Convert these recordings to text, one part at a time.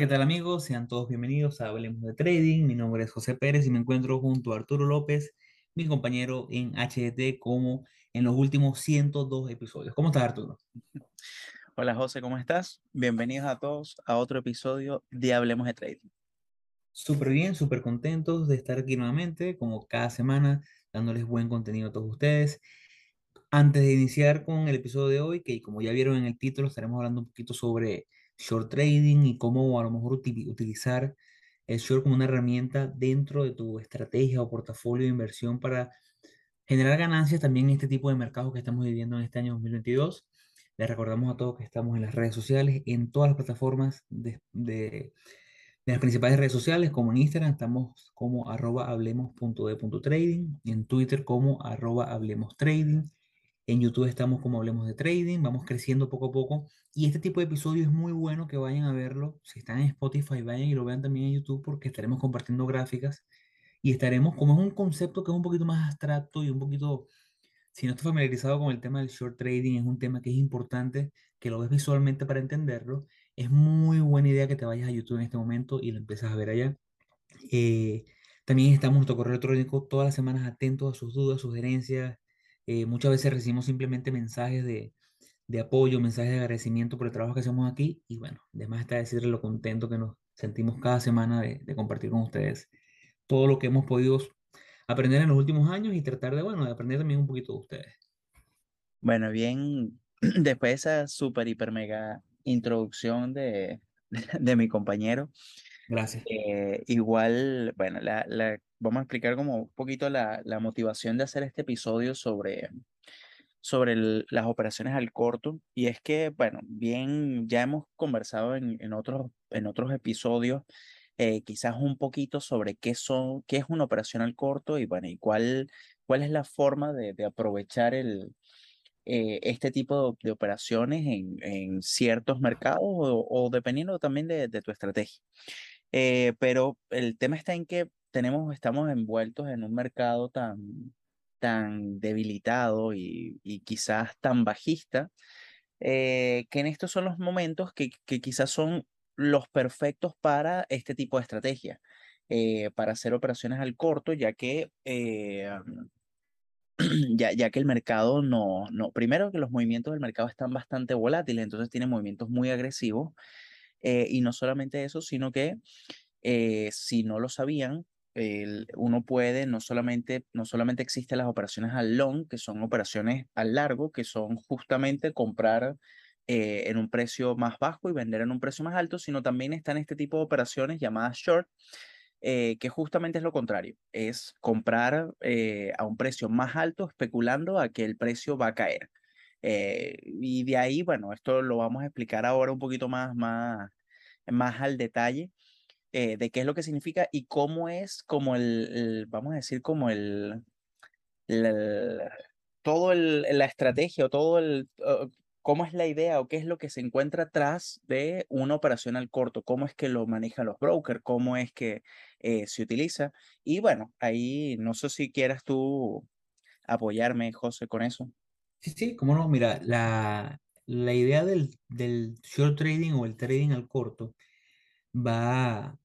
¿qué tal amigos? Sean todos bienvenidos a Hablemos de Trading. Mi nombre es José Pérez y me encuentro junto a Arturo López, mi compañero en HDT, como en los últimos 102 episodios. ¿Cómo estás, Arturo? Hola José, ¿cómo estás? Bienvenidos a todos a otro episodio de Hablemos de Trading. Súper bien, súper contentos de estar aquí nuevamente, como cada semana, dándoles buen contenido a todos ustedes. Antes de iniciar con el episodio de hoy, que como ya vieron en el título, estaremos hablando un poquito sobre short trading y cómo a lo mejor utilizar el short como una herramienta dentro de tu estrategia o portafolio de inversión para generar ganancias también en este tipo de mercados que estamos viviendo en este año 2022. Les recordamos a todos que estamos en las redes sociales, en todas las plataformas de, las principales redes sociales, como en Instagram estamos como arroba hablemos.de.trading, en Twitter como arroba hablemos trading, en YouTube estamos como Hablemos de Trading, vamos creciendo poco a poco. Y este tipo de episodio es muy bueno que vayan a verlo. Si están en Spotify, vayan y lo vean también en YouTube porque estaremos compartiendo gráficas y estaremos, como es un concepto que es un poquito más abstracto y un poquito, si no estás familiarizado con el tema del short trading, es un tema que es importante que lo ves visualmente para entenderlo. Es muy buena idea que te vayas a YouTube en este momento y lo empieces a ver allá. Eh, también estamos en nuestro correo electrónico todas las semanas atentos a sus dudas, sugerencias, eh, muchas veces recibimos simplemente mensajes de, de, apoyo, mensajes de agradecimiento por el trabajo que hacemos aquí y bueno, además está decirle lo contento que nos sentimos cada semana de, de, compartir con ustedes todo lo que hemos podido aprender en los últimos años y tratar de, bueno, de aprender también un poquito de ustedes. Bueno, bien, después de esa súper, hiper, mega introducción de, de mi compañero. Gracias. Eh, igual, bueno, la, la, vamos a explicar como un poquito la, motivación de hacer este episodio sobre, sobre las operaciones al corto. Y es que, bueno, bien, ya hemos conversado en, en otros, en otros episodios, eh, quizás un poquito sobre qué, son, qué es una operación al corto y, bueno, y cuál, cuál es la forma de, de aprovechar el, eh, este tipo de, operaciones en, en ciertos mercados o, o dependiendo también de, de tu estrategia. Eh, pero el tema está en que tenemos, estamos envueltos en un mercado tan, tan debilitado y, y quizás tan bajista, eh, que en estos son los momentos que, que, quizás son los perfectos para este tipo de estrategia, eh, para hacer operaciones al corto, ya que, eh, ya, ya que el mercado no, no, primero que los movimientos del mercado están bastante volátiles, entonces tiene movimientos muy agresivos. y no solamente eso, sino que si no lo sabían, el, uno puede, no solamente, no solamente existen las operaciones al long, que son operaciones al largo, que son justamente comprar eh, en un precio más bajo y vender en un precio más alto, sino también están este tipo de operaciones llamadas short, eh, que justamente es lo contrario, es comprar eh, a un precio más alto especulando a que el precio va a caer. y de ahí, bueno, esto lo vamos a explicar ahora un poquito más, más, más al detalle eh, de qué es lo que significa y cómo es como el, vamos a decir, como el, el todo el, la estrategia o todo el, cómo es la idea o qué es lo que se encuentra atrás de una operación al corto, cómo es que lo manejan los brokers, cómo es que eh, se utiliza. Y bueno, ahí no sé si quieras tú apoyarme, José, con eso. Sí, sí, cómo no, mira, la, la idea del, del short trading o el trading al corto va,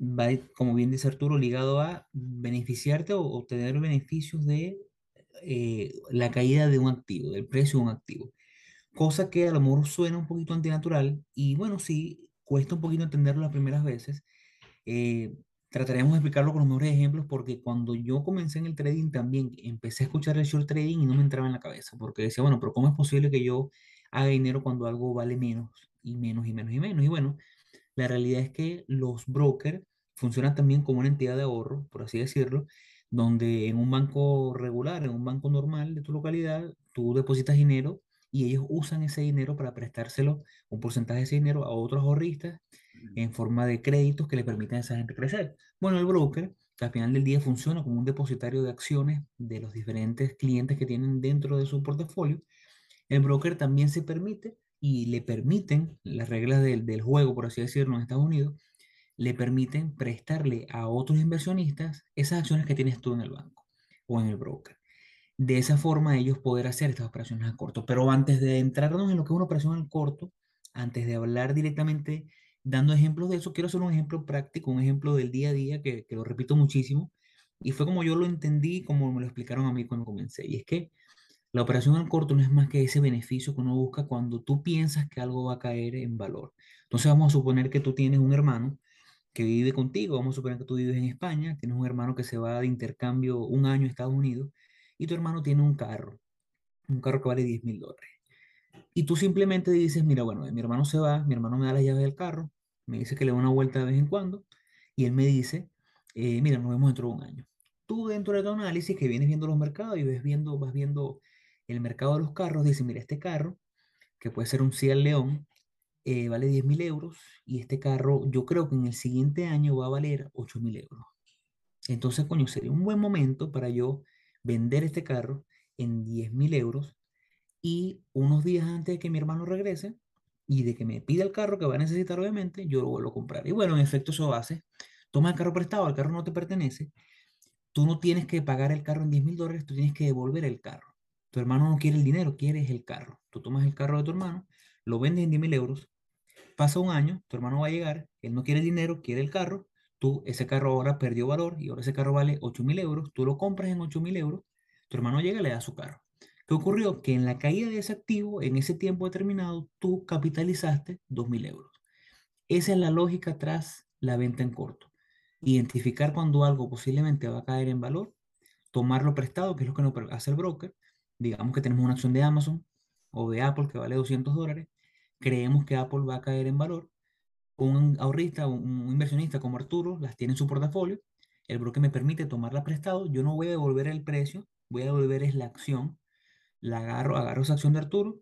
va, como bien dice Arturo, ligado a beneficiarte o obtener beneficios de eh, la caída de un activo, del precio de un activo. Cosa que a lo mejor suena un poquito antinatural y bueno, sí, cuesta un poquito entenderlo las primeras veces. Eh, trataremos de explicarlo con los mejores ejemplos porque cuando yo comencé en el trading también empecé a escuchar el short trading y no me entraba en la cabeza porque decía, bueno, pero ¿cómo es posible que yo haga dinero cuando algo vale menos y menos y menos y menos? Y bueno, la realidad es que los brokers funcionan también como una entidad de ahorro, por así decirlo, donde en un banco regular, en un banco normal de tu localidad, tú depositas dinero y ellos usan ese dinero para prestárselo, un porcentaje de ese dinero a otros ahorristas en forma de créditos que le permiten a esa gente crecer. Bueno, el broker, que al final del día funciona como un depositario de acciones de los diferentes clientes que tienen dentro de su portafolio, el broker también se permite y le permiten, las reglas del, del juego, por así decirlo, en Estados Unidos, le permiten prestarle a otros inversionistas esas acciones que tienes tú en el banco o en el broker. De esa forma ellos poder hacer estas operaciones a corto. Pero antes de entrarnos en lo que es una operación al corto, antes de hablar directamente dando ejemplos de eso, quiero hacer un ejemplo práctico, un ejemplo del día a día que, que lo repito muchísimo. Y fue como yo lo entendí, como me lo explicaron a mí cuando comencé. Y es que la operación al corto no es más que ese beneficio que uno busca cuando tú piensas que algo va a caer en valor. Entonces vamos a suponer que tú tienes un hermano que vive contigo, vamos a suponer que tú vives en España, tienes un hermano que se va de intercambio un año a Estados Unidos y tu hermano tiene un carro, un carro que vale 10 mil dólares. Y tú simplemente dices, mira, bueno, mi hermano se va, mi hermano me da la llave del carro, me dice que le da una vuelta de vez en cuando y él me dice, eh, mira, nos vemos dentro de un año. Tú dentro de tu análisis que vienes viendo los mercados y ves viendo, vas viendo el mercado de los carros, dices, mira, este carro, que puede ser un Seat León, eh, vale 10 mil euros y este carro yo creo que en el siguiente año va a valer 8 mil euros. Entonces, coño, sería un buen momento para yo vender este carro en 10 mil euros y unos días antes de que mi hermano regrese y de que me pida el carro que va a necesitar, obviamente, yo lo vuelvo a comprar. Y bueno, en efecto, eso hace. Toma el carro prestado, el carro no te pertenece. Tú no tienes que pagar el carro en 10 mil dólares, tú tienes que devolver el carro. Tu hermano no quiere el dinero, quiere el carro. Tú tomas el carro de tu hermano, lo vendes en 10 mil euros, pasa un año, tu hermano va a llegar, él no quiere el dinero, quiere el carro, tú, ese carro ahora perdió valor y ahora ese carro vale 8 mil euros, tú lo compras en 8 mil euros, tu hermano llega y le da su carro. ¿Qué ocurrió? Que en la caída de ese activo, en ese tiempo determinado, tú capitalizaste 2 mil euros. Esa es la lógica tras la venta en corto. Identificar cuando algo posiblemente va a caer en valor, tomarlo prestado, que es lo que nos hace el broker. Digamos que tenemos una acción de Amazon o de Apple que vale 200 dólares. Creemos que Apple va a caer en valor. Un ahorrista, un inversionista como Arturo las tiene en su portafolio. El broker me permite tomarla prestado. Yo no voy a devolver el precio, voy a devolver es la acción la agarro, agarro esa acción de Arturo,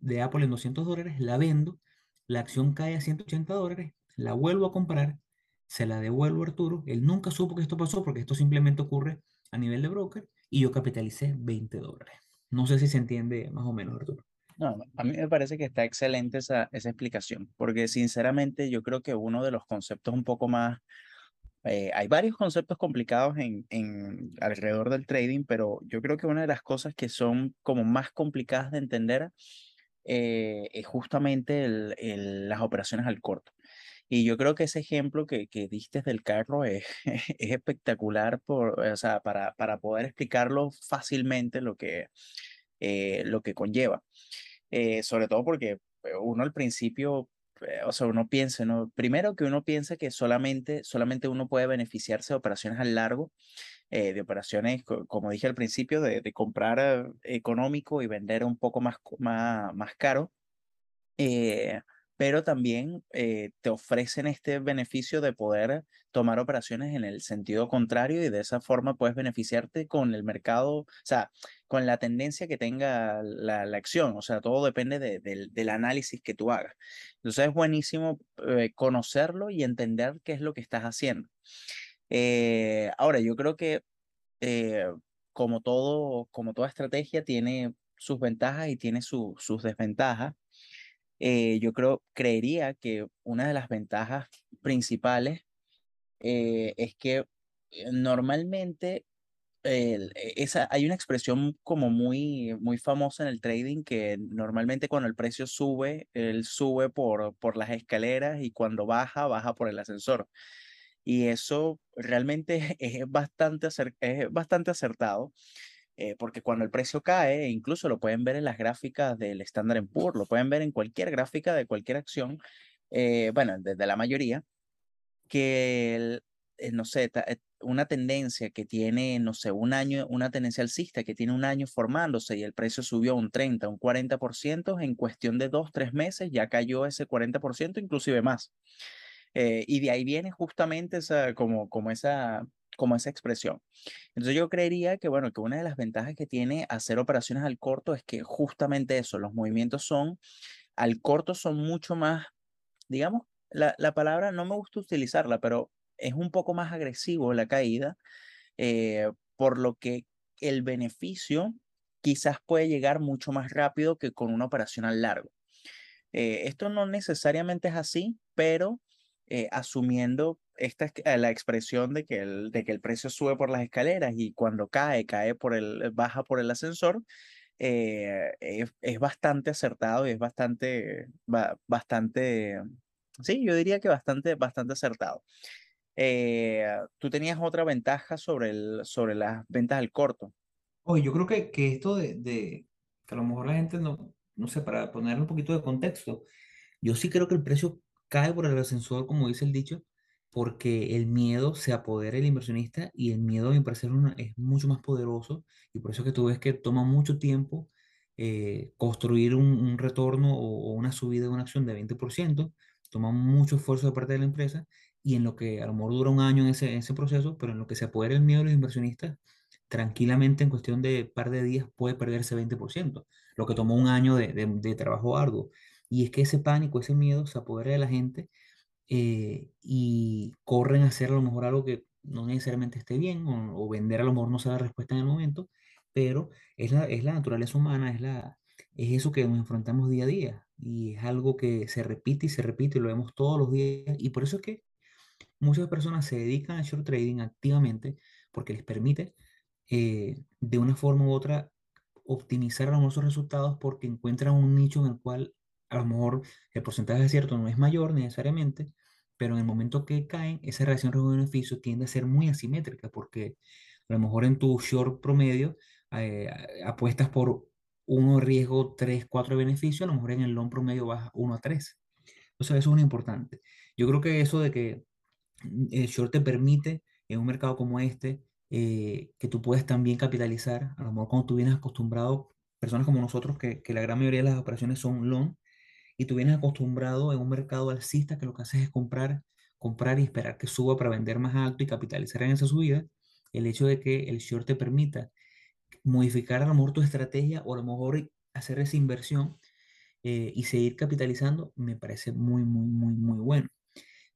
de Apple en 200 dólares, la vendo, la acción cae a 180 dólares, la vuelvo a comprar, se la devuelvo a Arturo, él nunca supo que esto pasó porque esto simplemente ocurre a nivel de broker y yo capitalicé 20 dólares. No sé si se entiende más o menos, Arturo. No, a mí me parece que está excelente esa, esa explicación, porque sinceramente yo creo que uno de los conceptos un poco más eh, hay varios conceptos complicados en, en, alrededor del trading, pero yo creo que una de las cosas que son como más complicadas de entender eh, es justamente el, las operaciones al corto. Y yo creo que ese ejemplo que, que diste del carro es, es espectacular por, o sea, para, para poder explicarlo fácilmente lo que, eh, lo que conlleva. Sobre todo porque uno al principio eh, o sea, uno piensa. Primero que uno piensa que solamente, solamente uno puede beneficiarse de operaciones al largo, eh, de operaciones, como dije al principio, de, comprar eh, económico y vender un poco más, más, más caro. Eh, pero también eh, te ofrecen este beneficio de poder tomar operaciones en el sentido contrario y de esa forma puedes beneficiarte con el mercado, o sea, con la tendencia que tenga la, acción, o sea, todo depende de, del análisis que tú hagas. Entonces es buenísimo eh, conocerlo y entender qué es lo que estás haciendo. Eh, ahora, yo creo que como, todo, como toda estrategia tiene sus ventajas y tiene sus desventajas. Eh, yo creo, creería que una de las ventajas principales eh, es que eh, normalmente e, esa, hay una expresión como muy, muy famosa en el trading que normalmente cuando el precio sube, él sube por, por las escaleras y cuando baja, baja por el ascensor. Y eso realmente es bastante, es bastante acertado. Eh, porque cuando el precio cae, incluso lo pueden ver en las gráficas del Standard Poor's, lo pueden ver en cualquier gráfica de cualquier acción, eh, bueno, desde la mayoría, que, eh, no sé, una tendencia que tiene, no sé, un año, una tendencia alcista que tiene un año formándose y el precio subió un 30, un 40%, en cuestión de dos, tres meses ya cayó ese 40%, inclusive más. y de ahí viene justamente esa, como, como esa como esa expresión. Entonces yo creería que, bueno, que una de las ventajas que tiene hacer operaciones al corto es que justamente eso, los movimientos son, al corto son mucho más, digamos, la, la palabra no me gusta utilizarla, pero es un poco más agresivo la caída, eh, por lo que el beneficio quizás puede llegar mucho más rápido que con una operación al largo. Eh, esto no necesariamente es así, pero eh, asumiendo esta es eh, la expresión de que, el, de que el precio sube por las escaleras y cuando cae, cae por el, baja por el ascensor, eh, es, bastante acertado y es bastante, bastante Sí, yo diría que bastante, bastante acertado. Eh, tú tenías otra ventaja sobre, el, sobre las ventas al corto. Oye, yo creo que, que esto de, de, que a lo mejor la gente no, no sé, para poner un poquito de contexto, Yo sí creo que el precio cae por el ascensor, como dice el dicho, porque el miedo se apodera del inversionista y el miedo, a mi parecer, es mucho más poderoso y por eso es que tú ves que toma mucho tiempo eh, construir un, retorno o, una subida de una acción de 20%, toma mucho esfuerzo de parte de la empresa y en lo que a lo mejor dura un año en ese, proceso, pero en lo que se apodera el miedo de los inversionistas, tranquilamente en cuestión de par de días puede perderse 20%, lo que tomó un año de trabajo arduo. Y es que ese pánico, ese miedo se apodera de la gente eh, y corren a hacer a lo mejor algo que no necesariamente esté bien o, o vender a lo mejor no sea la respuesta en el momento, pero es la, es la naturaleza humana, es, la, es eso que nos enfrentamos día a día y es algo que se repite y se repite y lo vemos todos los días y por eso es que muchas personas se dedican al short trading activamente porque les permite eh, de una forma u otra optimizar a lo mejor sus resultados porque encuentran un nicho en el cual a lo mejor el porcentaje de acierto no es mayor necesariamente, pero en el momento que caen, esa relación riesgo-beneficio tiende a ser muy asimétrica porque a lo mejor en tu short promedio eh, apuestas por uno riesgo 3 4 de beneficio, a lo mejor en el long promedio vas 1 a 3. Entonces eso es un importante. Yo creo que eso de que el short te permite en un mercado como este eh, que tú puedes también capitalizar, a lo mejor cuando tú vienes acostumbrado, personas como nosotros, que, que la gran mayoría de las operaciones son long, y tú vienes acostumbrado en un mercado alcista que lo que haces es comprar, comprar y esperar que suba para vender más alto y capitalizar en esa subida, el hecho de que el short te permita modificar a lo mejor tu estrategia o a lo mejor hacer esa inversión eh, y seguir capitalizando, me parece muy, muy, muy, muy bueno.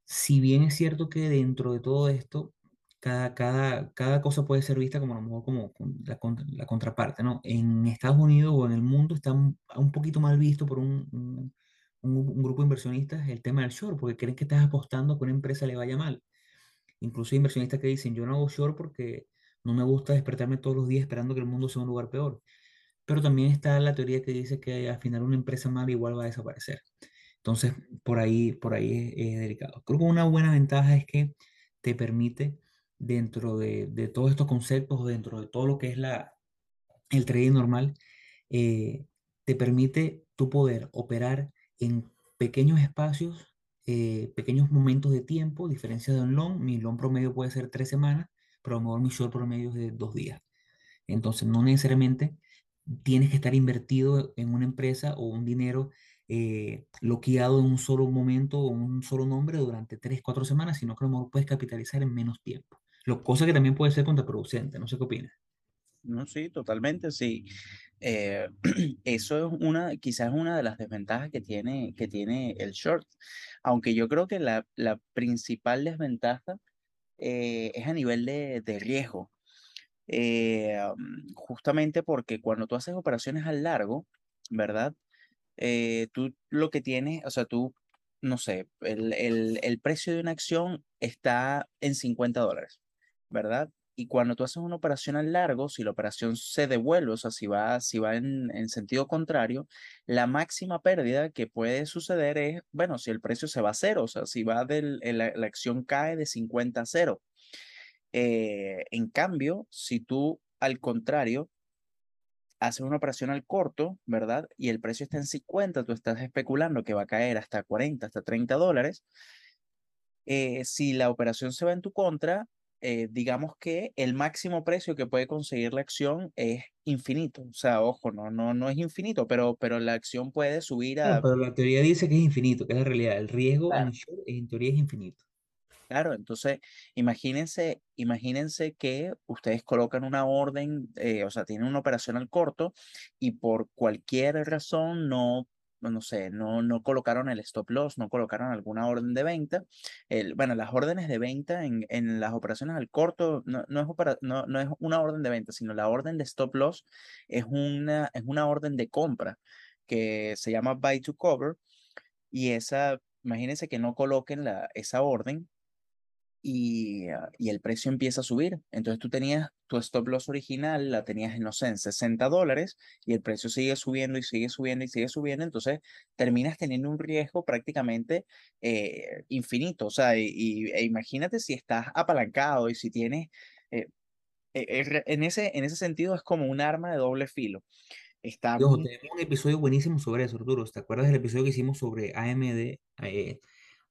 Si bien es cierto que dentro de todo esto, cada, cada, cada cosa puede ser vista como a lo mejor como la, la contraparte, ¿no? En Estados Unidos o en el mundo está un, un poquito mal visto por un, un, un- un grupo de inversionistas el tema del short, porque creen que estás apostando que una empresa le vaya mal. Incluso hay inversionistas que dicen, yo no hago short porque no me gusta despertarme todos los días esperando que el mundo sea un lugar peor. Pero también está la teoría que dice que al final una empresa mala igual va a desaparecer. Entonces, por ahí, por ahí es, es delicado. Creo que una buena ventaja es que te permite, dentro de, de todos estos conceptos, dentro de todo lo que es la, el trading normal, eh, te permite tu poder operar en pequeños espacios, eh, pequeños momentos de tiempo, diferencia de un long. Mi long promedio puede ser tres semanas, pero a lo mejor mi short promedio es de dos días. Entonces, no necesariamente tienes que estar invertido en una empresa o un dinero eh, bloqueado en un solo momento o un solo nombre durante tres, cuatro semanas, sino que a lo mejor puedes capitalizar en menos tiempo. Lo, cosa que también puede ser contraproducente, no sé qué opinas. No, sí, totalmente, sí. Eh, eso es una, quizás una de las desventajas que tiene, que tiene el short. Aunque yo creo que la, la principal desventaja eh, es a nivel de, de riesgo. Eh, mm, justamente porque cuando tú haces operaciones al largo, ¿verdad? Eh, tú lo que tienes, o sea, tú, no sé, el, el, el precio de una acción está en 50 dólares, ¿verdad? Y cuando tú haces una operación al largo, si la operación se devuelve, o sea, si va, si va en, en sentido contrario, la máxima pérdida que puede suceder es, bueno, si el precio se va a cero, o sea, si va del, la, la acción cae de 50 a cero. Eh, en cambio, si tú, al contrario, haces una operación al corto, ¿verdad? Y el precio está en 50, tú estás especulando que va a caer hasta 40, hasta 30 dólares. eh, si la operación se va en tu contra, eh, digamos que el máximo precio que puede conseguir la acción es infinito. O sea, ojo, no, no, no es infinito, pero, pero la acción puede subir Claro, a... pero la teoría dice que es infinito, que es la realidad. El riesgo en short en teoría es infinito. Claro, entonces imagínense, imagínense que ustedes colocan una orden, eh, o sea, tienen una operación al corto y por cualquier razón no, no sé, no, no colocaron el stop loss, no colocaron alguna orden de venta. El, bueno, las órdenes de venta en, en las operaciones al corto no, no es opera- no, no es una orden de venta, sino la orden de stop loss es una, es una orden de compra que se llama buy to cover y esa, imagínense que no coloquen la, esa orden y, ah, y el precio empieza a subir. Entonces tú tenías tu stop loss original, la tenías, no sé, en 60 dólares y el precio sigue subiendo y sigue subiendo y sigue subiendo. Entonces terminas teniendo un riesgo prácticamente eh, infinito. O sea, y, e imagínate si estás apalancado y si tienes... Eh, e, en, ese, en ese sentido es como un arma de doble filo. Está Yo, tenemos un episodio buenísimo sobre eso, Arturo. ¿Te acuerdas del episodio que hicimos sobre AMD? Eh,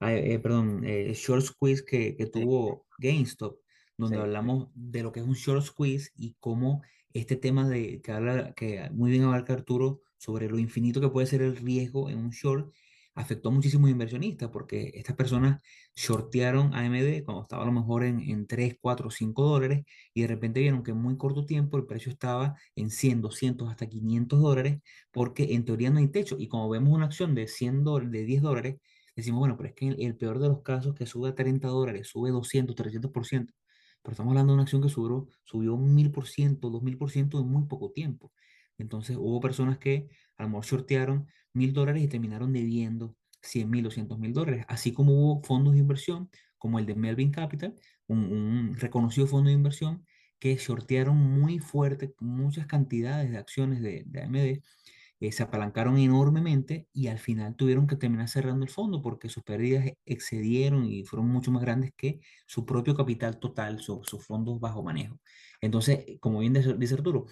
eh, perdón, eh, short squeeze que, que tuvo GameStop, donde sí, hablamos de lo que es un short squeeze y cómo este tema de que habla, que muy bien abarca Arturo sobre lo infinito que puede ser el riesgo en un short, afectó a muchísimos inversionistas porque estas personas shortearon AMD cuando estaba a lo mejor en, en 3, 4, 5 dólares y de repente vieron que en muy corto tiempo el precio estaba en 100, 200, hasta 500 dólares porque en teoría no hay techo y como vemos una acción de 100 dólares, de 10 dólares, decimos, bueno, pero es que en el peor de los casos que sube a 30 dólares, sube 200, 300%, pero estamos hablando de una acción que subió, subió 1000%, 2000% en muy poco tiempo. Entonces hubo personas que a lo mejor shortearon 1000 dólares y terminaron debiendo 100 mil, 200 mil dólares, así como hubo fondos de inversión como el de Melvin Capital, un, un reconocido fondo de inversión que shortearon muy fuerte muchas cantidades de acciones de, de AMD eh, se apalancaron enormemente y al final tuvieron que terminar cerrando el fondo porque sus pérdidas excedieron y fueron mucho más grandes que su propio capital total, su- sus fondos bajo manejo. Entonces, como bien dice Arturo,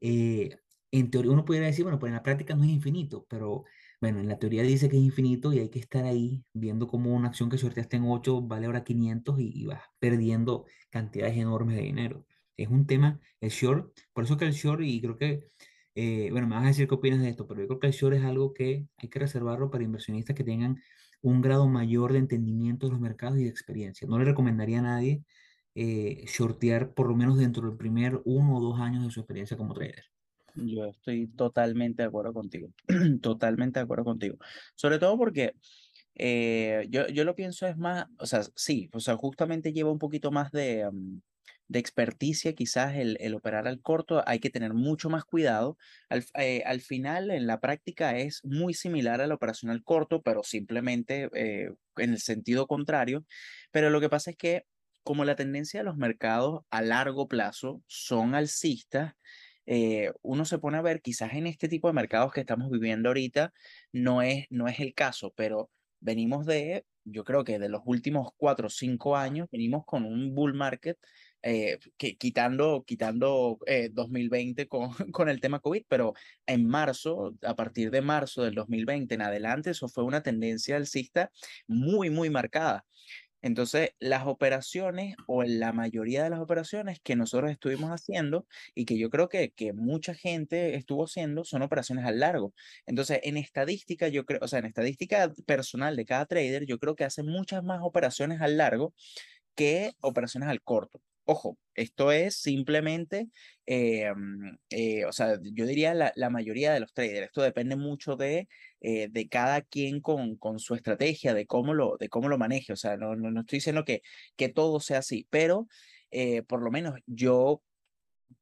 eh, en teoría uno pudiera decir, bueno, pues en la práctica no es infinito, pero bueno, en la teoría dice que es infinito y hay que estar ahí viendo cómo una acción que sorteaste en 8 vale ahora 500 y, y vas perdiendo cantidades enormes de dinero. Es un tema, el short, por eso que el short, y creo que, eh, bueno, me vas a decir qué opinas de esto, pero yo creo que el short es algo que hay que reservarlo para inversionistas que tengan un grado mayor de entendimiento de los mercados y de experiencia. No le recomendaría a nadie eh, shortear por lo menos dentro del primer uno o dos años de su experiencia como trader. yo estoy totalmente de acuerdo contigo. Totalmente de acuerdo contigo. Sobre todo porque eh, yo, yo lo pienso es más, o sea, sí, o sea, justamente lleva un poquito más de, mm, de experticia, quizás el, el operar al corto, hay que tener mucho más cuidado. Al, eh, al final, en la práctica es muy similar a la operación al corto, pero simplemente eh, en el sentido contrario. Pero lo que pasa es que como la tendencia de los mercados a largo plazo son alcistas, eh, uno se pone a ver, quizás en este tipo de mercados que estamos viviendo ahorita, no es, no es el caso, pero venimos de, yo creo que de los últimos cuatro o cinco años, venimos con un bull market eh, que, quitando, quitando eh, 2020 con, con el tema COVID, pero en marzo, a partir de marzo del 2020 en adelante, eso fue una tendencia alcista muy, muy marcada. Entonces, las operaciones o la mayoría de las operaciones que nosotros estuvimos haciendo y que yo creo que, que mucha gente estuvo haciendo son operaciones al largo. Entonces, en estadística, yo creo, o sea, en estadística personal de cada trader, yo creo que hacen muchas más operaciones al largo que operaciones al corto. Ojo, esto es simplemente, eh, mm, eh, o sea, yo diría la, mayoría de los traders. Esto depende mucho de, eh, de cada quien con, con su estrategia, de cómo lo, de cómo lo maneje. O sea, no, no, no estoy diciendo que, que todo sea así, pero por lo menos yo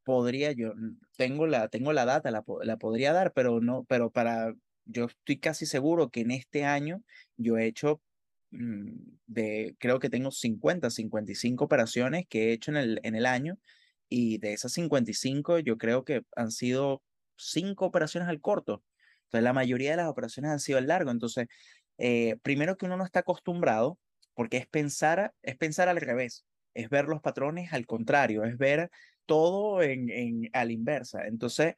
podría, yo tengo la, tengo la data, la, la podría dar, pero no, pero para, yo estoy casi seguro que en este año yo he hecho de, creo que tengo 50, 55 operaciones que he hecho en el, en el año y de esas 55 yo creo que han sido 5 operaciones al corto. Entonces la mayoría de las operaciones han sido al largo. Entonces, eh, primero que uno no está acostumbrado, porque es pensar, es pensar al revés, es ver los patrones al contrario, es ver todo en, en, a la inversa. Entonces,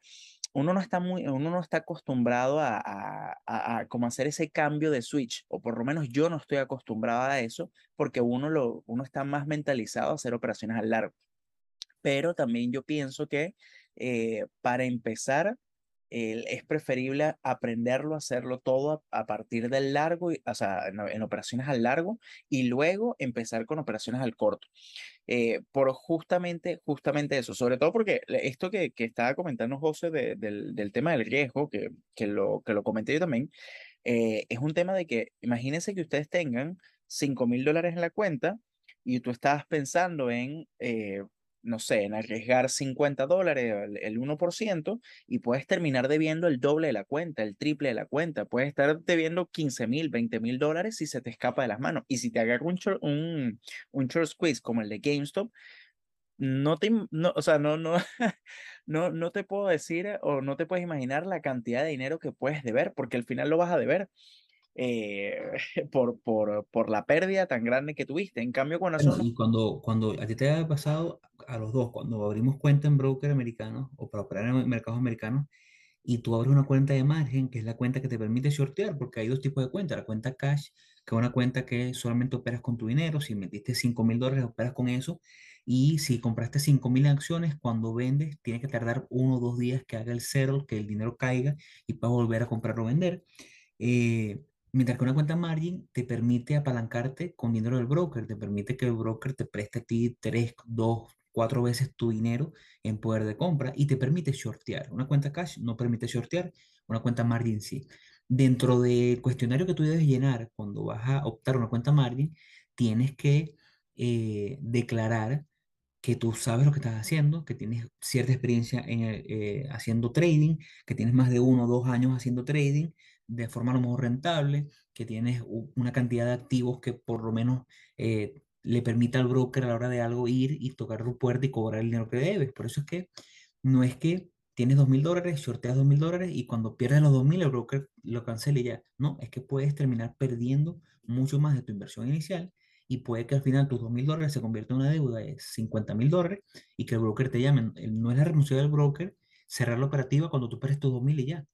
uno no está muy, uno no está acostumbrado a, a, a, como hacer ese cambio de switch, o por lo menos yo no estoy acostumbrado a eso, porque uno, lo, uno está más mentalizado a hacer operaciones al largo. Pero también yo pienso que eh, para empezar, es preferible aprenderlo, hacerlo todo a, a partir del largo, y- o sea, en, en operaciones al largo, y luego empezar con operaciones al corto. Eh, por justamente, justamente eso, sobre todo porque esto que, que estaba comentando José de- del, del tema del riesgo, que, que, lo, que lo comenté yo también, eh, es un tema de que imagínense que ustedes tengan cinco mil dólares en la cuenta y tú estabas pensando en, eh, no sé, en arriesgar 50 dólares, el, el 1%, y puedes terminar debiendo el doble de la cuenta, el triple de la cuenta. Puedes estar debiendo 15 mil, 20 mil dólares si se te escapa de las manos. Y si te agarra un, un, un short squeeze como el de GameStop, no te, no, o sea, no, no, no, no te puedo decir o no te puedes imaginar la cantidad de dinero que puedes deber, porque al final lo vas a deber. Eh, por, por, por, la pérdida tan grande que tuviste. En cambio, cuando... y cuando, cuando a ti te ha pasado, a los dos, cuando abrimos cuenta en broker americano o para operar en mercados americanos, y tú abres una cuenta de margen, que es la cuenta que te permite shortear, porque hay dos tipos de cuentas, la cuenta cash, que es una cuenta que solamente operas con tu dinero, si metiste 5 mil dólares, operas con eso, y si compraste 5 mil acciones, cuando vendes, tiene que tardar uno o dos días que haga el settle, que el dinero caiga y puedas volver a comprar o vender. Eh, Mientras que una cuenta margin te permite apalancarte con dinero del broker, te permite que el broker te preste a ti tres, dos, cuatro veces tu dinero en poder de compra y te permite shortear. Una cuenta cash no permite shortear, una cuenta margin sí. Dentro del cuestionario que tú debes llenar cuando vas a optar una cuenta margin, tienes que eh, declarar que tú sabes lo que estás haciendo, que tienes cierta experiencia en eh, haciendo trading, que tienes más de uno o dos años haciendo trading, de forma a lo mejor rentable, que tienes una cantidad de activos que por lo menos eh, le permita al broker a la hora de algo ir y tocar tu puerta y cobrar el dinero que debes. Por eso es que no es que tienes dos mil dólares, sorteas dos mil dólares y cuando pierdes los dos mil el broker lo cancele ya. No, es que puedes terminar perdiendo mucho más de tu inversión inicial y puede que al final tus dos mil dólares se convierta en una deuda de 50 mil dólares y que el broker te llame. No es la renuncia del broker cerrar la operativa cuando tú pierdes tus dos mil y ya.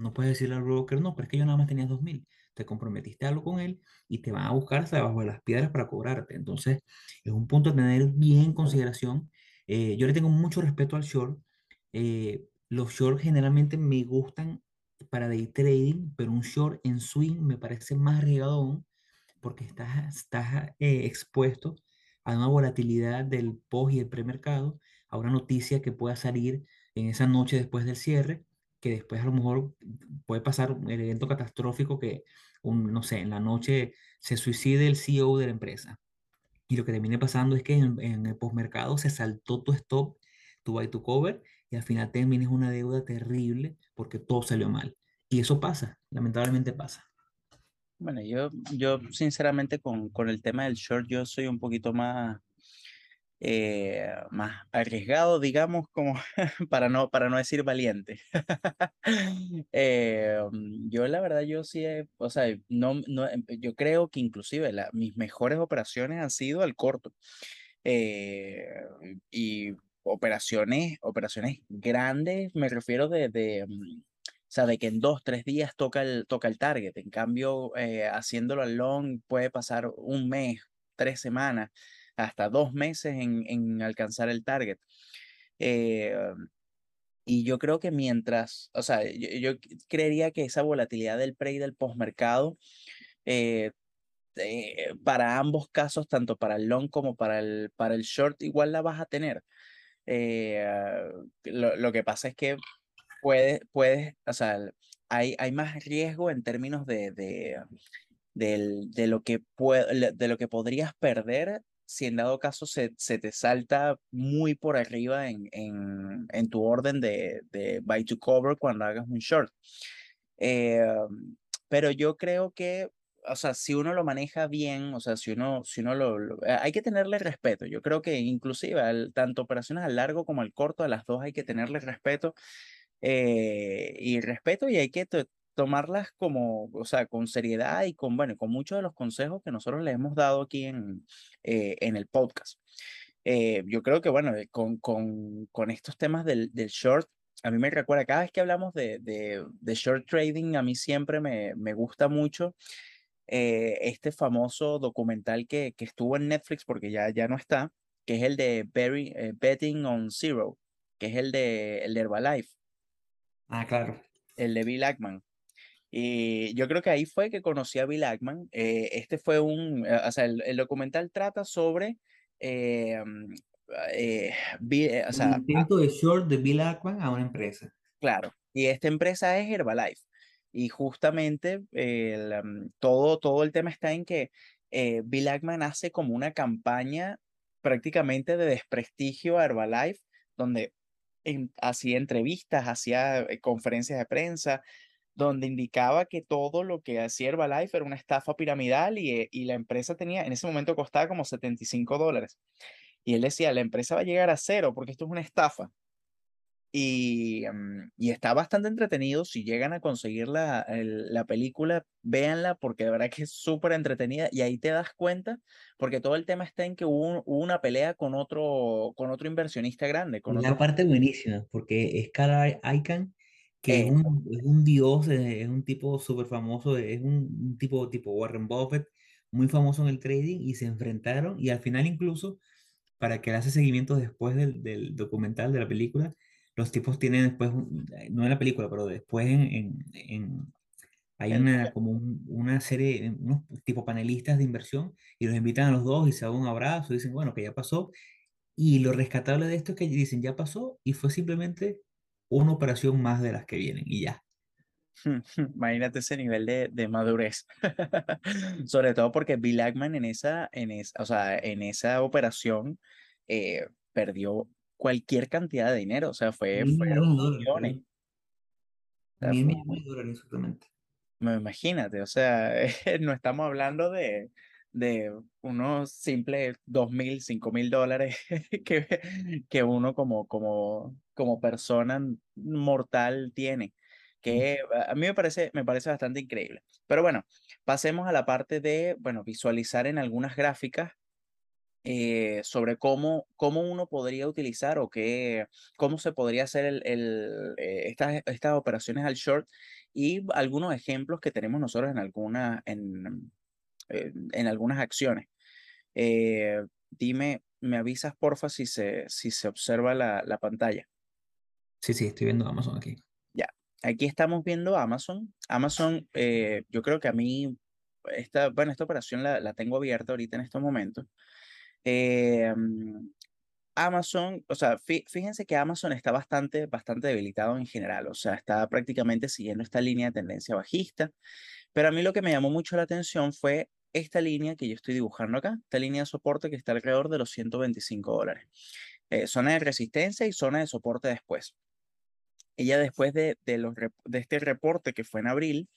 No puedes decirle al broker, no, pero es que yo nada más tenía 2.000. Te comprometiste algo con él y te van a buscar hasta debajo de las piedras para cobrarte. Entonces, es un punto a tener bien en consideración. Eh, yo le tengo mucho respeto al short. Eh, los short generalmente me gustan para day trading, pero un short en swing me parece más arriesgado porque estás, estás eh, expuesto a una volatilidad del post y el premercado, a una noticia que pueda salir en esa noche después del cierre que después a lo mejor puede pasar un evento catastrófico que, un, no sé, en la noche se suicide el CEO de la empresa. Y lo que termine pasando es que en, el postmercado se saltó tu stop, tu buy to cover, y al final termines una deuda terrible porque todo salió mal. Y eso pasa, lamentablemente pasa. Bueno, yo, yo sinceramente con, con el tema del short, yo soy un poquito más, eh, más arriesgado, digamos, como para no, para no decir valiente. Eh, mm, yo la verdad, yo sí, o sea, no, no, em, yo creo que inclusive la, mis mejores operaciones han sido al corto. Eh, y operaciones, operaciones grandes, me refiero de, de mm, o sea, de que en dos, tres días toca el, toca el target. En cambio, haciéndolo al long puede pasar un mes, tres semanas hasta dos meses en, alcanzar el target. Eh, y yo creo que mientras, o sea, yo, creería que esa volatilidad del pre y del postmercado, eh, eh, para ambos casos, tanto para el long como para el, para el short, igual la vas a tener. lo, que pasa es que puedes, puedes o sea, hay, hay más riesgo en términos de, de, de, lo que de lo que podrías perder si en dado caso se, se te salta muy por arriba en, en, en tu orden de, de, buy to cover cuando hagas un short. Eh, pero yo creo que, o sea, si uno lo maneja bien, o sea, si uno, si uno lo, eh, hay que tenerle respeto. Yo creo que inclusive al, tanto operaciones al largo como al corto, a las dos hay que tenerle respeto. Eh, y respeto y hay que tomarlas como, o sea, con seriedad y con, bueno, con muchos de los consejos que nosotros les hemos dado aquí en, eh, en el podcast. Eh, yo creo que, bueno, eh, con, con, con estos temas del, del, short, a mí me recuerda, cada vez que hablamos de, de, de short trading, a mí siempre me, me gusta mucho este famoso documental que, que, estuvo en Netflix, porque ya, ya no está, que es el de Betting on Zero, que es el de, el de Herbalife. Ah, claro. El de Bill Ackman. Y yo creo que ahí fue que conocí a Bill Ackman. Eh, este fue un, eh, o sea, el, documental trata sobre, eh, mm, eh, o sea, el intento de short de Bill Ackman a una empresa. Claro, y esta empresa es Herbalife. Y justamente el, mm, todo, todo el tema está en que Bill Ackman hace como una campaña prácticamente de desprestigio a Herbalife, donde hacía entrevistas, hacía eh, conferencias de prensa, donde indicaba que todo lo que hacía Herbalife era una estafa piramidal y, eh, y la empresa tenía, en ese momento costaba como 75 dólares. Y él decía, la empresa va a llegar a cero porque esto es una estafa. Y, mm, y está bastante entretenido. Si llegan a conseguir la, la película, véanla porque de verdad que es súper entretenida. Y ahí te das cuenta, porque todo el tema está en que hubo, una pelea con otro, con otro inversionista grande. Con La parte buenísima, porque Skylar Icahn, que es un, es un dios, es, un tipo súper famoso, es un, un, tipo tipo Warren Buffett, muy famoso en el trading, y se enfrentaron, y al final incluso, para que él hace seguimiento después del, del documental, de la película, los tipos tienen después, eh, no en la película, pero después en, en, hay una, como una serie, unos tipo panelistas de inversión y los invitan a los dos y se dan un abrazo y dicen, bueno, que ya pasó. Y lo rescatable de esto es que dicen, ya pasó y fue simplemente una operación más de las que vienen y ya. Imagínate ese nivel de, de madurez. Sobre todo porque Bill Ackman en esa, en esa, o sea, en esa operación eh, perdió cualquier cantidad de dinero, o sea, fue, fueron millones. Mil millones de dólares, exactamente. Imagínate, o sea, no estamos hablando de, de unos simples dos mil, cinco mil dólares que, que uno como, como, como persona mortal tiene, que a mí me parece, me parece bastante increíble. Pero bueno, pasemos a la parte de, bueno, visualizar en algunas gráficas eh, sobre cómo, cómo uno podría utilizar o qué, cómo se podría hacer el, el, eh, estas, estas operaciones al short y algunos ejemplos que tenemos nosotros en, alguna, en, en algunas acciones. Eh, dime, me avisas porfa si se, si se observa la, la pantalla. Sí, sí, estoy viendo Amazon aquí. Ya, aquí estamos viendo Amazon. Amazon, yo creo que a mí, esta, bueno, esta operación la, la tengo abierta ahorita en estos momentos. Eh, Amazon, o sea, fíjense que Amazon está bastante, bastante debilitado en general, o sea, está prácticamente siguiendo esta línea de tendencia bajista, pero a mí lo que me llamó mucho la atención fue esta línea que yo estoy dibujando acá, esta línea de soporte que está alrededor de los 125 dólares. Eh, zona de resistencia y zona de soporte después. Ella después de, de, los, de este reporte que fue en abril,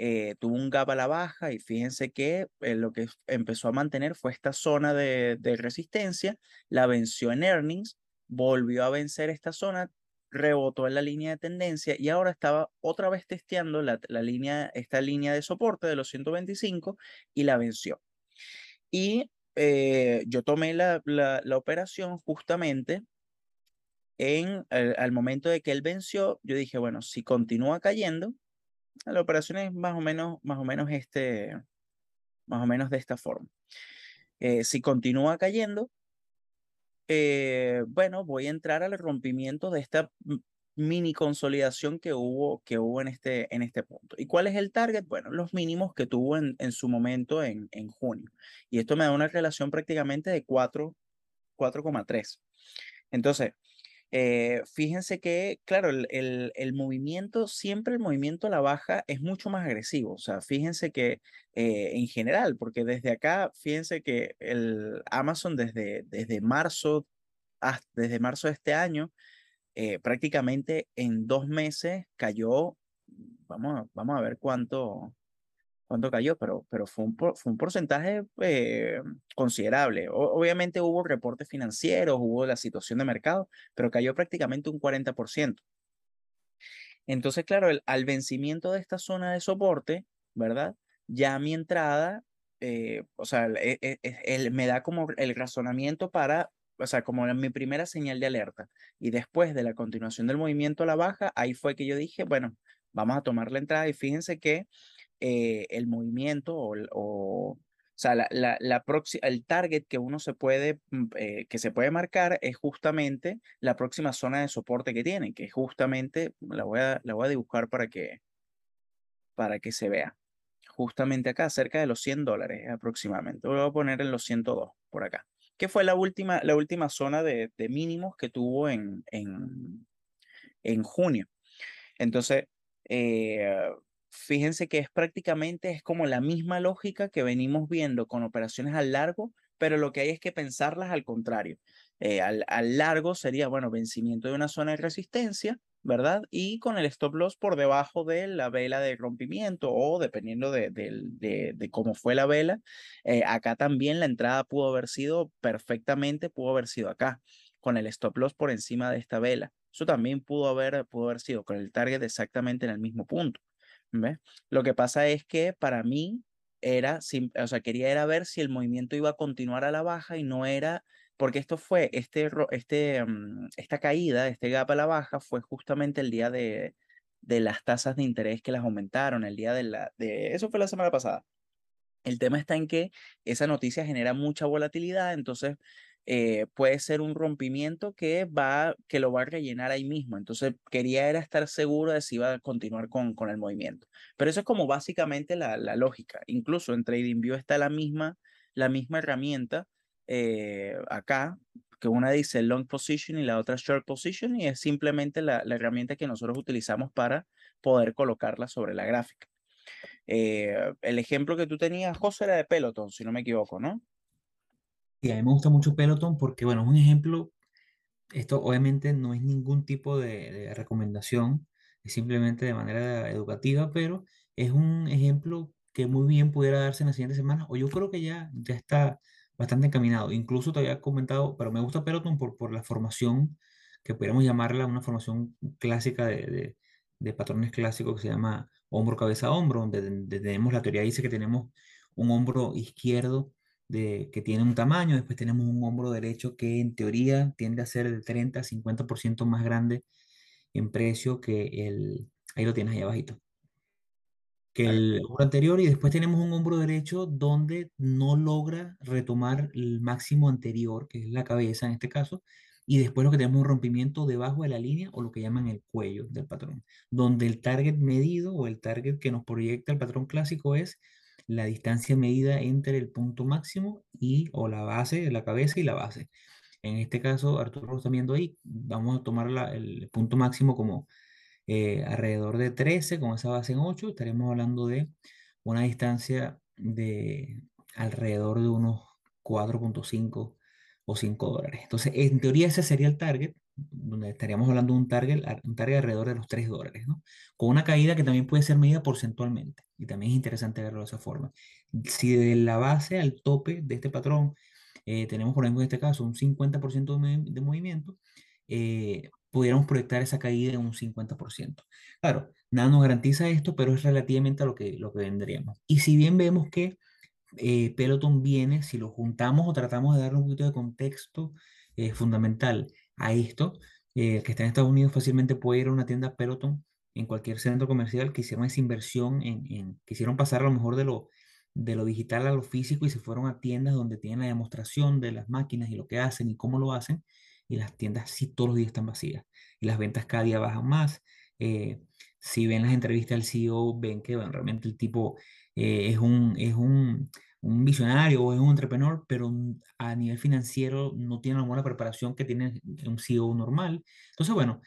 eh, tuvo un gap a la baja y fíjense que eh, lo que empezó a mantener fue esta zona de, resistencia, la venció en earnings, volvió a vencer esta zona, rebotó en la línea de tendencia y ahora estaba otra vez testeando la, línea, esta línea de soporte de los 125 y la venció. Y eh, yo tomé la, la, operación justamente en al momento de que él venció, yo dije, bueno, si continúa cayendo, la operación es más o menos, más o menos, este, más o menos de esta forma. Eh, si continúa cayendo, eh, bueno, voy a entrar al rompimiento de esta mini consolidación que hubo, que hubo en, este, en este punto. ¿Y cuál es el target? Bueno, los mínimos que tuvo en, en su momento en, en junio. Y esto me da una relación prácticamente de 4,3. Entonces, eh, fíjense que, claro, el, movimiento, siempre el movimiento a la baja es mucho más agresivo. O sea, fíjense que eh, en general, porque desde acá, fíjense que el Amazon desde, desde marzo, desde marzo de este año, eh, prácticamente en dos meses cayó, vamos vamos a ver cuánto, cuánto cayó, pero, pero fue, un, fue un porcentaje eh, considerable. obviamente hubo reportes financieros, hubo la situación de mercado, pero cayó prácticamente un 40%. Entonces, claro, el, al vencimiento de esta zona de soporte, ¿verdad? Ya mi entrada, eh, o sea, e, e, e, me da como el razonamiento para, o sea, como mi primera señal de alerta. Y después de la continuación del movimiento a la baja, ahí fue que yo dije, bueno, vamos a tomar la entrada y fíjense que eh, el movimiento o, o, sea, la, la, la el target que uno se puede, mm, eh, que se puede marcar es justamente la próxima zona de soporte que tiene, que justamente, la voy a, la voy a dibujar para que, para que se vea. Justamente acá, cerca de los 100 dólares aproximadamente. Lo voy a poner en los 102 por acá. Que fue la última, la última zona de, de mínimos que tuvo en, en, en junio. Entonces, eh, fíjense que es prácticamente, es como la misma lógica que venimos viendo con operaciones a largo, pero lo que hay es que pensarlas al contrario. Eh, al, al largo sería, bueno, vencimiento de una zona de resistencia, ¿verdad? Y con el stop loss por debajo de la vela de rompimiento o dependiendo de, de, de, cómo fue la vela, eh, acá también la entrada pudo haber sido perfectamente, pudo haber sido acá, con el stop loss por encima de esta vela. Eso también pudo haber, pudo haber sido con el target exactamente en el mismo punto. Lo que pasa es que para mí era, o sea, quería era ver si el movimiento iba a continuar a la baja y no era porque esto fue, este, este, mm, esta caída, este gap a la baja fue justamente el día de, de las tasas de interés que las aumentaron, el día de la, de, eso fue la semana pasada. El tema está en que esa noticia genera mucha volatilidad, entonces eh, puede ser un rompimiento que, va, que lo va a rellenar ahí mismo. Entonces quería era estar seguro de si iba a continuar con, con el movimiento. Pero eso es como básicamente la, la lógica. Incluso en TradingView está la misma, la misma herramienta eh, acá, que una dice long position y la otra short position, y es simplemente la, la herramienta que nosotros utilizamos para poder colocarla sobre la gráfica. Eh, el ejemplo que tú tenías, José, era de Peloton, si no me equivoco, ¿no? Y a mí me gusta mucho Peloton porque, bueno, es un ejemplo, esto obviamente no es ningún tipo de, de recomendación, es simplemente de manera educativa, pero es un ejemplo que muy bien pudiera darse en la siguiente semana, o yo creo que ya, ya está bastante encaminado. Incluso te había comentado, pero me gusta Peloton por, por la formación, que podríamos llamarla una formación clásica de, de, de patrones clásicos que se llama hombro, cabeza, hombro, donde, tenemos la teoría dice que tenemos un hombro izquierdo de, que tiene un tamaño, después tenemos un hombro derecho que en teoría tiende a ser de 30 a 50% más grande en precio que el, ahí lo tienes ahí abajito, que el hombro anterior y después tenemos un hombro derecho donde no logra retomar el máximo anterior, que es la cabeza en este caso, y después lo que tenemos un rompimiento debajo de la línea o lo que llaman el cuello del patrón, donde el target medido o el target que nos proyecta el patrón clásico es la distancia medida entre el punto máximo y o la base, la cabeza y la base. En este caso, Arturo está viendo ahí, vamos a tomar el punto máximo como eh, alrededor de 13, con esa base en 8, estaremos hablando de una distancia de alrededor de unos 4.5 o 5 dólares. Entonces, en teoría ese sería el target, donde estaríamos hablando de un target, un target alrededor de los 3 dólares, ¿no? Con una caída que también puede ser medida porcentualmente, y también es interesante verlo de esa forma. Si de la base al tope de este patrón eh, tenemos, por ejemplo, en este caso, un 50% de, de movimiento, eh, pudiéramos proyectar esa caída en un 50%. Claro, nada nos garantiza esto, pero es relativamente a lo que, lo que vendríamos. Y si bien vemos que eh, Peloton viene, si lo juntamos o tratamos de darle un poquito de contexto eh, fundamental a esto, eh, que está en Estados Unidos fácilmente puede ir a una tienda Peloton en cualquier centro comercial que hicieron esa inversión, en, en, quisieron pasar a lo mejor de lo, de lo digital a lo físico y se fueron a tiendas donde tienen la demostración de las máquinas y lo que hacen y cómo lo hacen y las tiendas sí todos los días están vacías y las ventas cada día bajan más. Eh, si ven las entrevistas del CEO, ven que realmente el tipo eh, es, un, es un, un, visionario o es un entrepreneur, pero a nivel financiero no tiene la buena preparación que tiene un CEO normal. Entonces, bueno,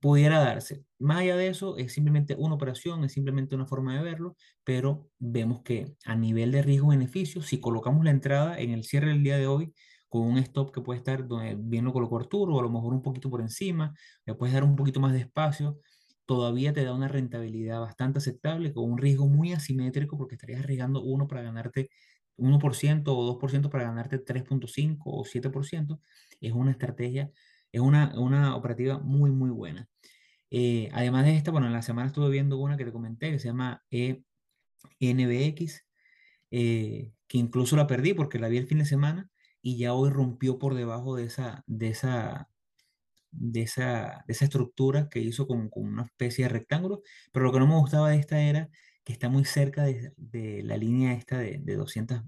pudiera darse. Más allá de eso, es simplemente una operación, es simplemente una forma de verlo, pero vemos que a nivel de riesgo-beneficio, si colocamos la entrada en el cierre del día de hoy, con un stop que puede estar donde bien lo colocó Arturo, o a lo mejor un poquito por encima, le puedes dar un poquito más de espacio, todavía te da una rentabilidad bastante aceptable con un riesgo muy asimétrico porque estarías arriesgando uno para ganarte 1% o 2% para ganarte 3.5 o 7%. Es una estrategia, es una, una operativa muy, muy buena. Eh, además de esta, bueno, en la semana estuve viendo una que te comenté que se llama ENBX, eh, que incluso la perdí porque la vi el fin de semana y ya hoy rompió por debajo de esa, de esa, de esa, de esa estructura que hizo con, con, una especie de rectángulo, pero lo que no me gustaba de esta era que está muy cerca de, de la línea esta de, de 200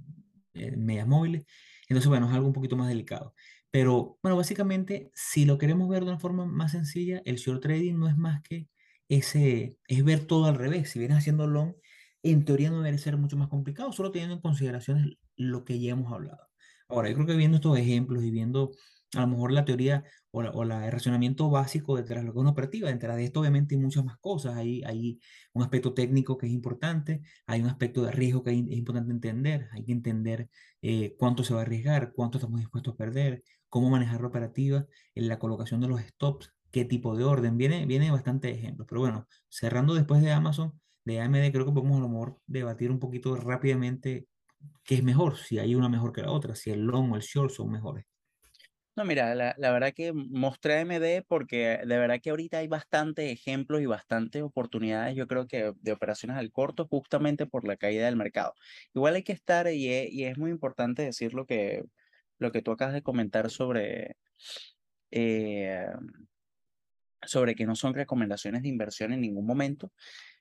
eh, medias móviles, entonces bueno, es algo un poquito más delicado. Pero bueno, básicamente, si lo queremos ver de una forma más sencilla, el short trading no es más que ese, es ver todo al revés. Si vienes haciendo long, en teoría no debería ser mucho más complicado, solo teniendo en consideración lo que ya hemos hablado. Ahora, yo creo que viendo estos ejemplos y viendo a lo mejor la teoría o, la, o la- el razonamiento básico detrás de lo que operativa. Detrás de esto, obviamente, hay muchas más cosas. Hay, hay un aspecto técnico que es importante, hay un aspecto de riesgo que es importante entender. Hay que entender eh, cuánto se va a arriesgar, cuánto estamos dispuestos a perder, cómo manejar la operativa, en la colocación de los stops, qué tipo de orden. Viene, viene bastante ejemplos. Pero bueno, cerrando después de Amazon, de AMD, creo que podemos a lo mejor debatir un poquito rápidamente qué es mejor, si hay una mejor que la otra, si el long o el short son mejores. No, mira, la, la verdad que mostré AMD porque de verdad que ahorita hay bastantes ejemplos y bastantes oportunidades, yo creo que de operaciones al corto, justamente por la caída del mercado. Igual hay que estar, y es, y es muy importante decir lo que, lo que tú acabas de comentar sobre, eh, sobre que no son recomendaciones de inversión en ningún momento,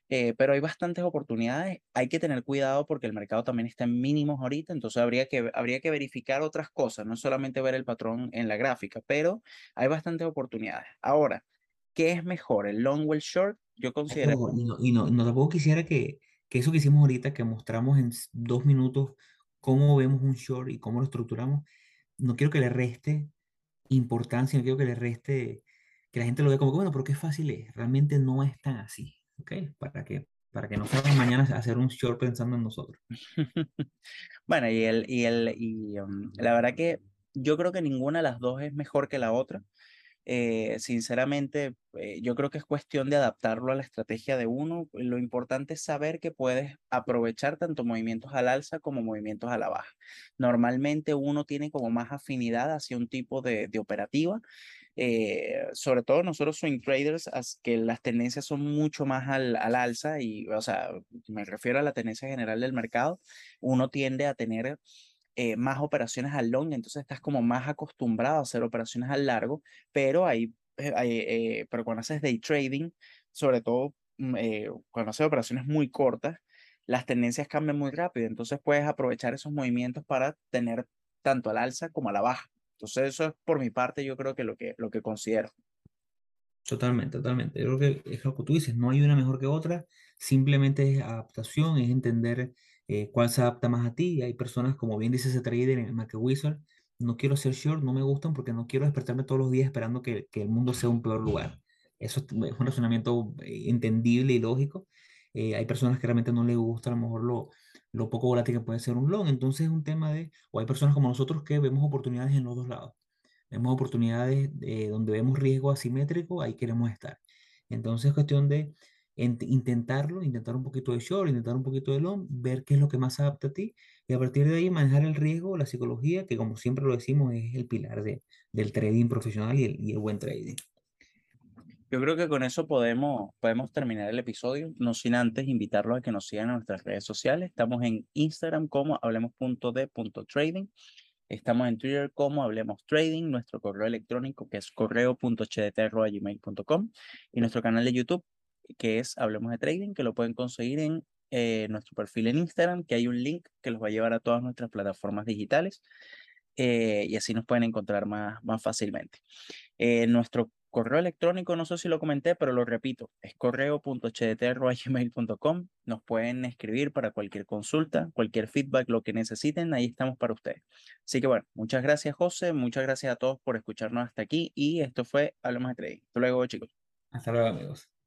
eh, pero hay bastantes oportunidades. Hay que tener cuidado porque el mercado también está en mínimos ahorita, entonces habría que, habría que verificar otras cosas, no solamente ver el patrón en la gráfica, pero hay bastantes oportunidades. Ahora, ¿qué es mejor, el long o el short? Yo considero, y no, y no, no tampoco quisiera que, que eso que hicimos ahorita, que mostramos en dos minutos cómo vemos un short y cómo lo estructuramos, no quiero que le reste importancia, no quiero que le reste, que la gente lo vea como que, bueno, pero qué fácil es. Realmente no es tan así, ¿ok? Para que, para que no salgan mañana a hacer un short pensando en nosotros. bueno, y, el, y, el, y um, la verdad que yo creo que ninguna de las dos es mejor que la otra. Eh, sinceramente, eh, yo creo que es cuestión de adaptarlo a la estrategia de uno. Lo importante es saber que puedes aprovechar tanto movimientos al alza como movimientos a la baja. Normalmente uno tiene como más afinidad hacia un tipo de, de operativa. Eh, sobre todo nosotros swing traders, que las tendencias son mucho más al, al alza y, o sea, me refiero a la tendencia general del mercado, uno tiende a tener eh, más operaciones al long, entonces estás como más acostumbrado a hacer operaciones al largo, pero hay, eh, hay, eh, pero cuando haces day trading, sobre todo mm, cuando haces operaciones muy cortas, las tendencias cambian muy rápido, entonces puedes aprovechar esos movimientos para tener tanto al alza como a la baja. Entonces eso es por mi parte, yo creo que lo que, lo que considero. Totalmente, totalmente. Yo creo que es lo que tú dices, no hay una mejor que otra, simplemente es adaptación, es entender eh, cuál se adapta más a ti. Hay personas, como bien dice ese trader en el Market Wizard, no quiero ser short, no me gustan porque no quiero despertarme todos los días esperando que, que el mundo sea un peor lugar. Eso es un razonamiento eh, entendible y lógico. Eh, hay personas que realmente no les gusta a lo mejor lo, lo poco volátil que puede ser un long, entonces es un tema de, o hay personas como nosotros que vemos oportunidades en los dos lados vemos oportunidades eh, donde vemos riesgo asimétrico, ahí queremos estar. Entonces es cuestión de int- intentarlo, intentar un poquito de short, intentar un poquito de long, ver qué es lo que más adapta a ti y a partir de ahí manejar el riesgo, la psicología, que como siempre lo decimos es el pilar de, del trading profesional y el, y el buen trading. Yo creo que con eso podemos, podemos terminar el episodio, no sin antes invitarlos a que nos sigan en nuestras redes sociales. Estamos en Instagram como hablemos.de.trading. Estamos en Twitter como Hablemos Trading, nuestro correo electrónico que es correo.hdt.gmail.com y nuestro canal de YouTube que es Hablemos de Trading, que lo pueden conseguir en eh, nuestro perfil en Instagram, que hay un link que los va a llevar a todas nuestras plataformas digitales eh, y así nos pueden encontrar más, más fácilmente. Eh, nuestro correo electrónico, no sé si lo comenté, pero lo repito, es correo.hdt.gmail.com. Nos pueden escribir para cualquier consulta, cualquier feedback, lo que necesiten, ahí estamos para ustedes. Así que bueno, muchas gracias José, muchas gracias a todos por escucharnos hasta aquí y esto fue Hablemos de Trading. Hasta luego chicos. Hasta luego amigos.